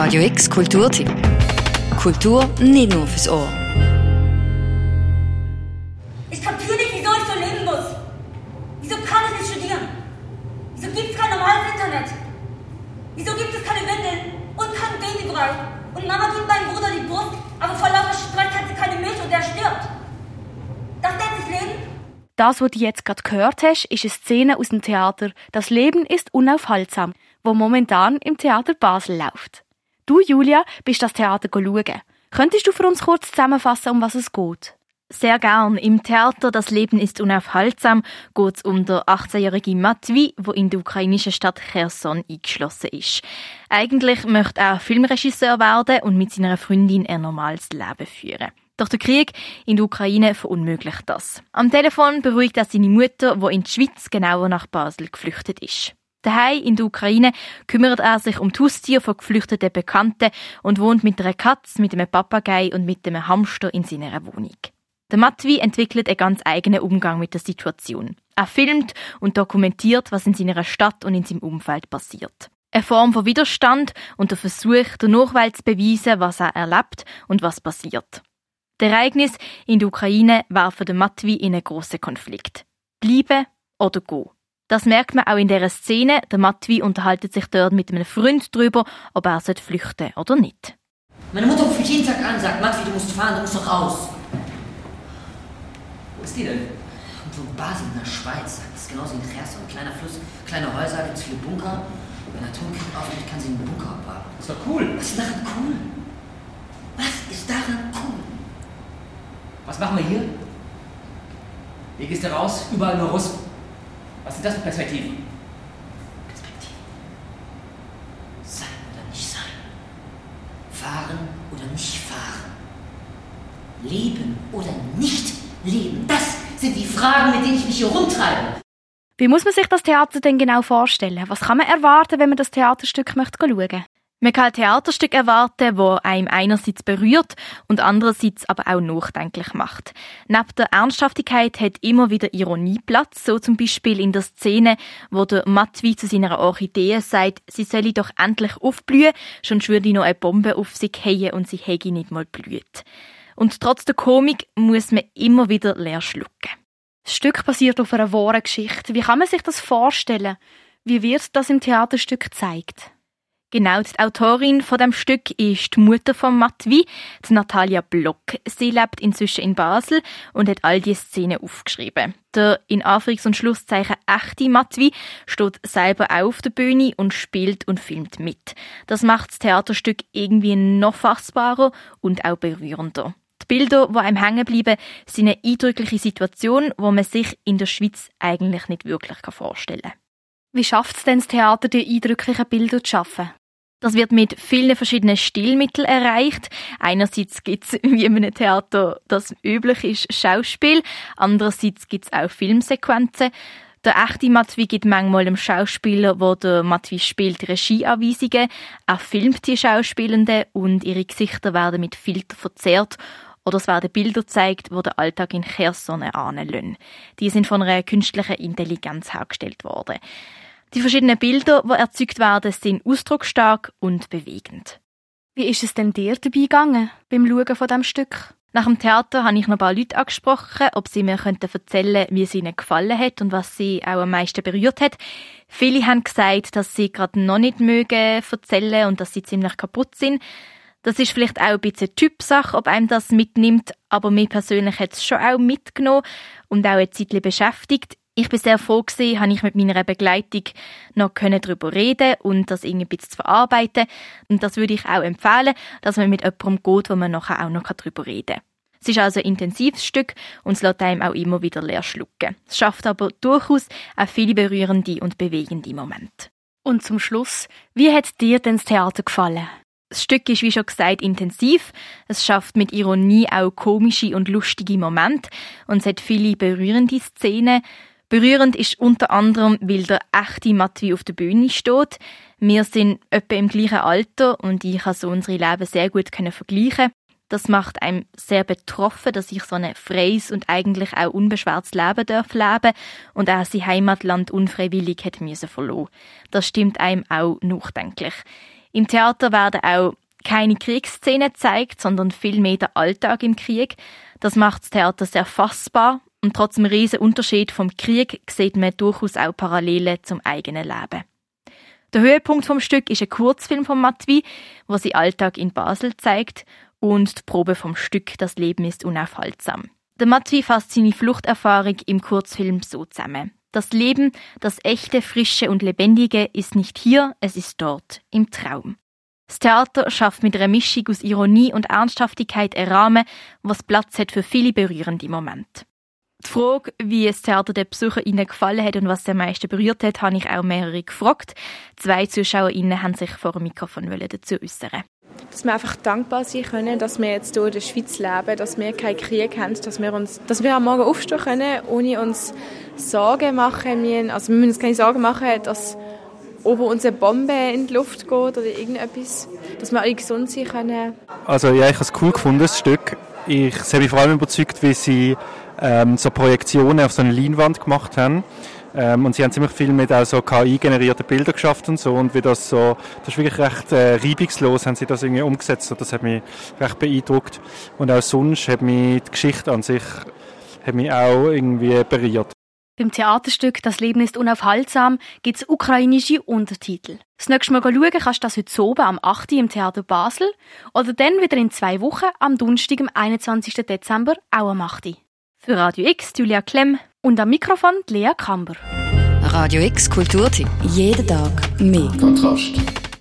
Radio X Kulturtipp. Kultur nicht nur fürs Ohr. Ich kapiere nicht, wieso ich so leben muss. Wieso kann ich nicht studieren? Wieso gibt es kein normales Internet? Wieso gibt es keine Windeln und kein Babybrei? Und Mama gibt meinem Bruder die Brust, aber vor lauter Stress hat sie keine Milch und er stirbt. Das nennt sich Leben? Das, was du jetzt gerade gehört hast, ist eine Szene aus dem Theater Das Leben ist unaufhaltsam, wo momentan im Theater Basel läuft. Du, Julia, bist das Theater schauen. Könntest du für uns kurz zusammenfassen, um was es geht? Sehr gern. Im Theater Das Leben ist unaufhaltsam geht es um den 18-jährigen Matwi, der in der ukrainischen Stadt Cherson eingeschlossen ist. Eigentlich möchte er Filmregisseur werden und mit seiner Freundin ein normales Leben führen. Doch der Krieg in der Ukraine verunmöglicht das. Am Telefon beruhigt er seine Mutter, die in die Schweiz, genauer nach Basel, geflüchtet ist. Daheim in der Ukraine kümmert er sich um die Haustiere von geflüchteten Bekannten und wohnt mit einer Katze, mit einem Papagei und mit einem Hamster in seiner Wohnung. Der Matwi entwickelt einen ganz eigenen Umgang mit der Situation. Er filmt und dokumentiert, was in seiner Stadt und in seinem Umfeld passiert. Eine Form von Widerstand und der Versuch, der Nachwelt zu beweisen, was er erlebt und was passiert. Die Ereignisse in der Ukraine werfen den Matwi in einen grossen Konflikt. Bleiben oder gehen. Das merkt man auch in dieser Szene. Der Matwi unterhaltet sich dort mit einem Freund darüber, ob er flüchten oder nicht. Meine Mutter ruft mich jeden Tag an, sagt, Matwi, du musst fahren, du musst doch raus. Wo ist die denn? Irgendwo in Basel in der Schweiz. Das ist genauso wie in Cherson. Ein kleiner Fluss, kleine Häuser, gibt viele Bunker. Wenn der Atomkrieg aufhört, kann sie in den Bunker abwarten. Ist doch cool. Was ist daran cool? Was ist daran cool? Was machen wir hier? Wie gehst du raus? Überall nur Russen. Was sind das für Perspektiven? Perspektiven. Sein oder nicht sein. Fahren oder nicht fahren. Leben oder nicht leben. Das sind die Fragen, mit denen ich mich hier rumtreibe. Wie muss man sich das Theater denn genau vorstellen? Was kann man erwarten, wenn man das Theaterstück möchte schauen möchte? Man kann ein Theaterstück erwarten, wo einem einerseits berührt und andererseits aber auch nachdenklich macht. Neben der Ernsthaftigkeit hat immer wieder Ironie Platz, so zum Beispiel in der Szene, wo der Matwi zu seiner Orchidee sagt, sie solle doch endlich aufblühen, sonst würde noch eine Bombe auf sie fallen und sie hätte nicht mal blüht. Und trotz der Komik muss man immer wieder leer schlucken. Das Stück basiert auf einer wahren Geschichte. Wie kann man sich das vorstellen? Wie wird das im Theaterstück gezeigt? Genau, die Autorin von dem Stück ist die Mutter von Matwi, die Natalia Block. Sie lebt inzwischen in Basel und hat all diese Szenen aufgeschrieben. Der in Anführungs- und Schlusszeichen echte Matwi steht selber auch auf der Bühne und spielt und filmt mit. Das macht das Theaterstück irgendwie noch fassbarer und auch berührender. Die Bilder, die einem hängen bleiben, sind eine eindrückliche Situation, wo man sich in der Schweiz eigentlich nicht wirklich vorstellen kann. Wie schafft es denn das Theater, die eindrücklichen Bilder zu schaffen? Das wird mit vielen verschiedenen Stilmitteln erreicht. Einerseits gibt es, wie in einem Theater das üblich ist, Schauspiel. Andererseits gibt es auch Filmsequenzen. Der echte Matwi gibt manchmal dem Schauspieler, wo der Matwi spielt, Regieanweisungen. Er filmt die Schauspielenden und ihre Gesichter werden mit Filter verzerrt oder es werden Bilder gezeigt, wo der Alltag in Cherson ahnen Die sind von einer künstlichen Intelligenz hergestellt worden. Die verschiedenen Bilder, die erzeugt werden, sind ausdrucksstark und bewegend. Wie ist es denn dir dabei gegangen beim Schauen von dem Stück? Nach dem Theater habe ich noch ein paar Leute angesprochen, ob sie mir könnten erzählen wie es ihnen gefallen hat und was sie auch am meisten berührt hat. Viele haben gesagt, dass sie gerade noch nicht mögen erzählen und dass sie ziemlich kaputt sind. Das ist vielleicht auch ein bisschen Typsache, ob einem das mitnimmt, aber mir persönlich hat es schon auch mitgenommen und auch ein Zeit beschäftigt. Ich bin sehr froh gewesen, habe ich mit meiner Begleitung noch darüber reden und das irgendwie ein bisschen zu verarbeiten. Und das würde ich auch empfehlen, dass man mit jemandem geht, wo man nachher auch noch darüber reden kann. Es ist also ein intensives Stück und es lässt einem auch immer wieder leer schlucken. Es schafft aber durchaus auch viele berührende und bewegende Momente. Und zum Schluss, wie hat dir denn das Theater gefallen? Das Stück ist, wie schon gesagt, intensiv. Es schafft mit Ironie auch komische und lustige Momente und es hat viele berührende Szenen. Berührend ist unter anderem, weil der echte Matwi auf der Bühne steht. Wir sind etwa im gleichen Alter und ich kann so unsere Leben sehr gut vergleichen. Das macht einem sehr betroffen, dass ich so ein freies und eigentlich auch unbeschwertes Leben darf leben und er sein Heimatland unfreiwillig hat müssen verloren. Das stimmt einem auch nachdenklich. Im Theater werden auch keine Kriegsszenen gezeigt, sondern vielmehr der Alltag im Krieg. Das macht das Theater sehr fassbar und trotz dem riesen Unterschied vom Krieg sieht man durchaus auch Parallelen zum eigenen Leben. Der Höhepunkt vom Stück ist ein Kurzfilm von Matwi, wo sie Alltag in Basel zeigt und die Probe vom Stück Das Leben ist unaufhaltsam. Der Matwi fasst seine Fluchterfahrung im Kurzfilm so zusammen. Das Leben, das echte, frische und lebendige, ist nicht hier, es ist dort, im Traum. Das Theater schafft mit einer Mischung aus Ironie und Ernsthaftigkeit einen Rahmen, was Platz hat für viele berührende Momente. Die Frage, wie es Theater den BesucherInnen gefallen hat und was sie am meisten berührt hat, habe ich auch mehrere gefragt. Zwei ZuschauerInnen haben sich vor dem Mikrofon dazu äußern dass wir einfach dankbar sein können, dass wir jetzt hier in der Schweiz leben, dass wir keinen Krieg haben, dass wir, uns, dass wir am Morgen aufstehen können, ohne uns Sorgen machen müssen. Also wir müssen uns keine Sorgen machen, dass oben unsere Bombe in die Luft geht oder irgendetwas, dass wir alle gesund sein können. Also ja, ich habe es cool gefunden, das Stück. Ich habe mich vor allem überzeugt, wie sie ähm, so Projektionen auf so eine Leinwand gemacht haben. Ähm, und sie haben ziemlich viel mit auch so KI-generierten Bildern geschafft und so und wie das so, das ist wirklich recht äh, reibungslos, haben sie das irgendwie umgesetzt und das hat mich recht beeindruckt. Und auch sonst hat mich die Geschichte an sich hat mich auch irgendwie berührt. Beim Theaterstück Das Leben ist unaufhaltsam gibt es ukrainische Untertitel. Das nächste Mal schauen kannst du das heute oben am 8. im Theater Basel oder dann wieder in zwei Wochen am Donnerstag, am 21. Dezember, auch am 8. Für Radio X, Julia Klemm und am Mikrofon Lea Kamber. Radio X Kulturtipp. Jeden Tag mehr. Kontrast.